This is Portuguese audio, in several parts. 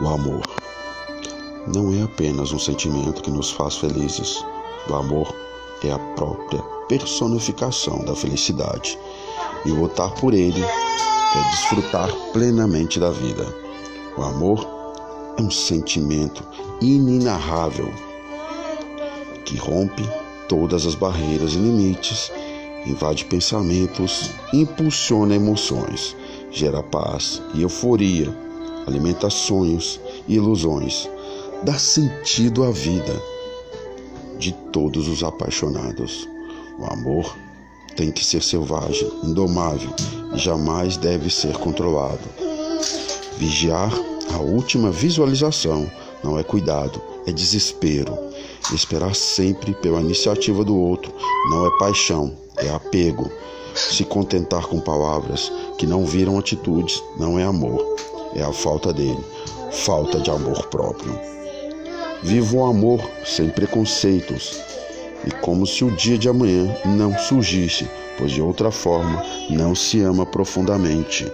O amor não é apenas um sentimento que nos faz felizes. O amor é a própria personificação da felicidade. E lutar por ele é desfrutar plenamente da vida. O amor é um sentimento inenarrável que rompe todas as barreiras e limites, invade pensamentos, impulsiona emoções, gera paz e euforia alimenta sonhos e ilusões, dá sentido à vida de todos os apaixonados. O amor tem que ser selvagem, indomável jamais deve ser controlado. Vigiar a última visualização não é cuidado, é desespero. Esperar sempre pela iniciativa do outro não é paixão, é apego. Se contentar com palavras que não viram atitudes não é amor é a falta dele, falta de amor próprio. Viva o amor sem preconceitos e como se o dia de amanhã não surgisse, pois de outra forma não se ama profundamente.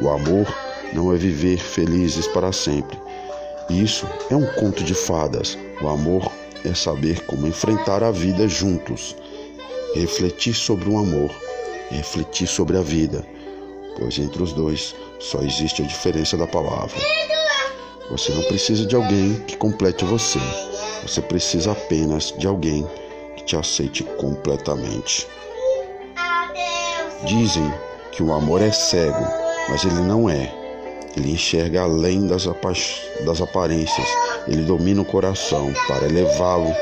O amor não é viver felizes para sempre. Isso é um conto de fadas. O amor é saber como enfrentar a vida juntos, refletir sobre o amor, refletir sobre a vida pois entre os dois só existe a diferença da palavra. Você não precisa de alguém que complete você, você precisa apenas de alguém que te aceite completamente. Dizem que o amor é cego, mas ele não é. Ele enxerga além das, das aparências, ele domina o coração para elevá-lo,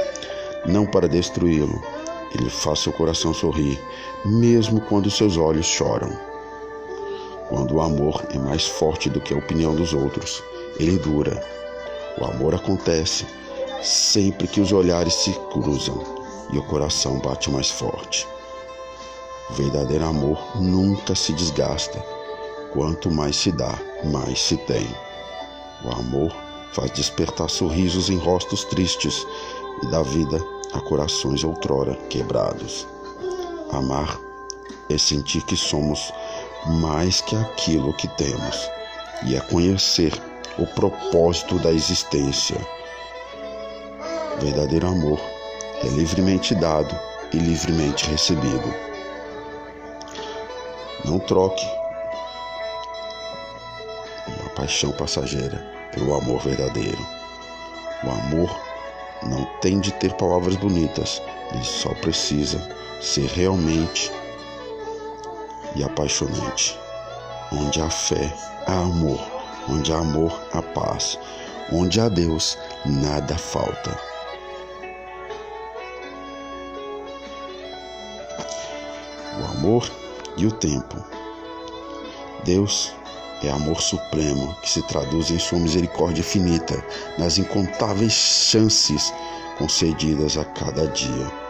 não para destruí-lo. Ele faz seu coração sorrir, mesmo quando seus olhos choram. Quando o amor é mais forte do que a opinião dos outros, ele dura. O amor acontece sempre que os olhares se cruzam e o coração bate mais forte. O verdadeiro amor nunca se desgasta. Quanto mais se dá, mais se tem. O amor faz despertar sorrisos em rostos tristes e dá vida a corações outrora quebrados. Amar é sentir que somos mais que aquilo que temos, e é conhecer o propósito da existência. verdadeiro amor é livremente dado e livremente recebido. Não troque uma paixão passageira pelo amor verdadeiro. O amor não tem de ter palavras bonitas, ele só precisa ser realmente e apaixonante. Onde há fé, há amor. Onde há amor, há paz. Onde há Deus, nada falta. O amor e o tempo. Deus é amor supremo que se traduz em sua misericórdia infinita nas incontáveis chances concedidas a cada dia.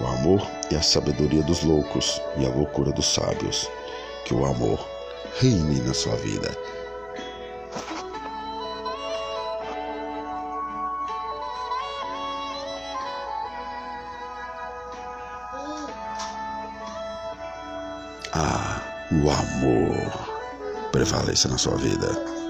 O amor é a sabedoria dos loucos e a loucura dos sábios. Que o amor reine na sua vida. Ah, o amor prevaleça na sua vida.